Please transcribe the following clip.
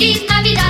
Feliz Navidade!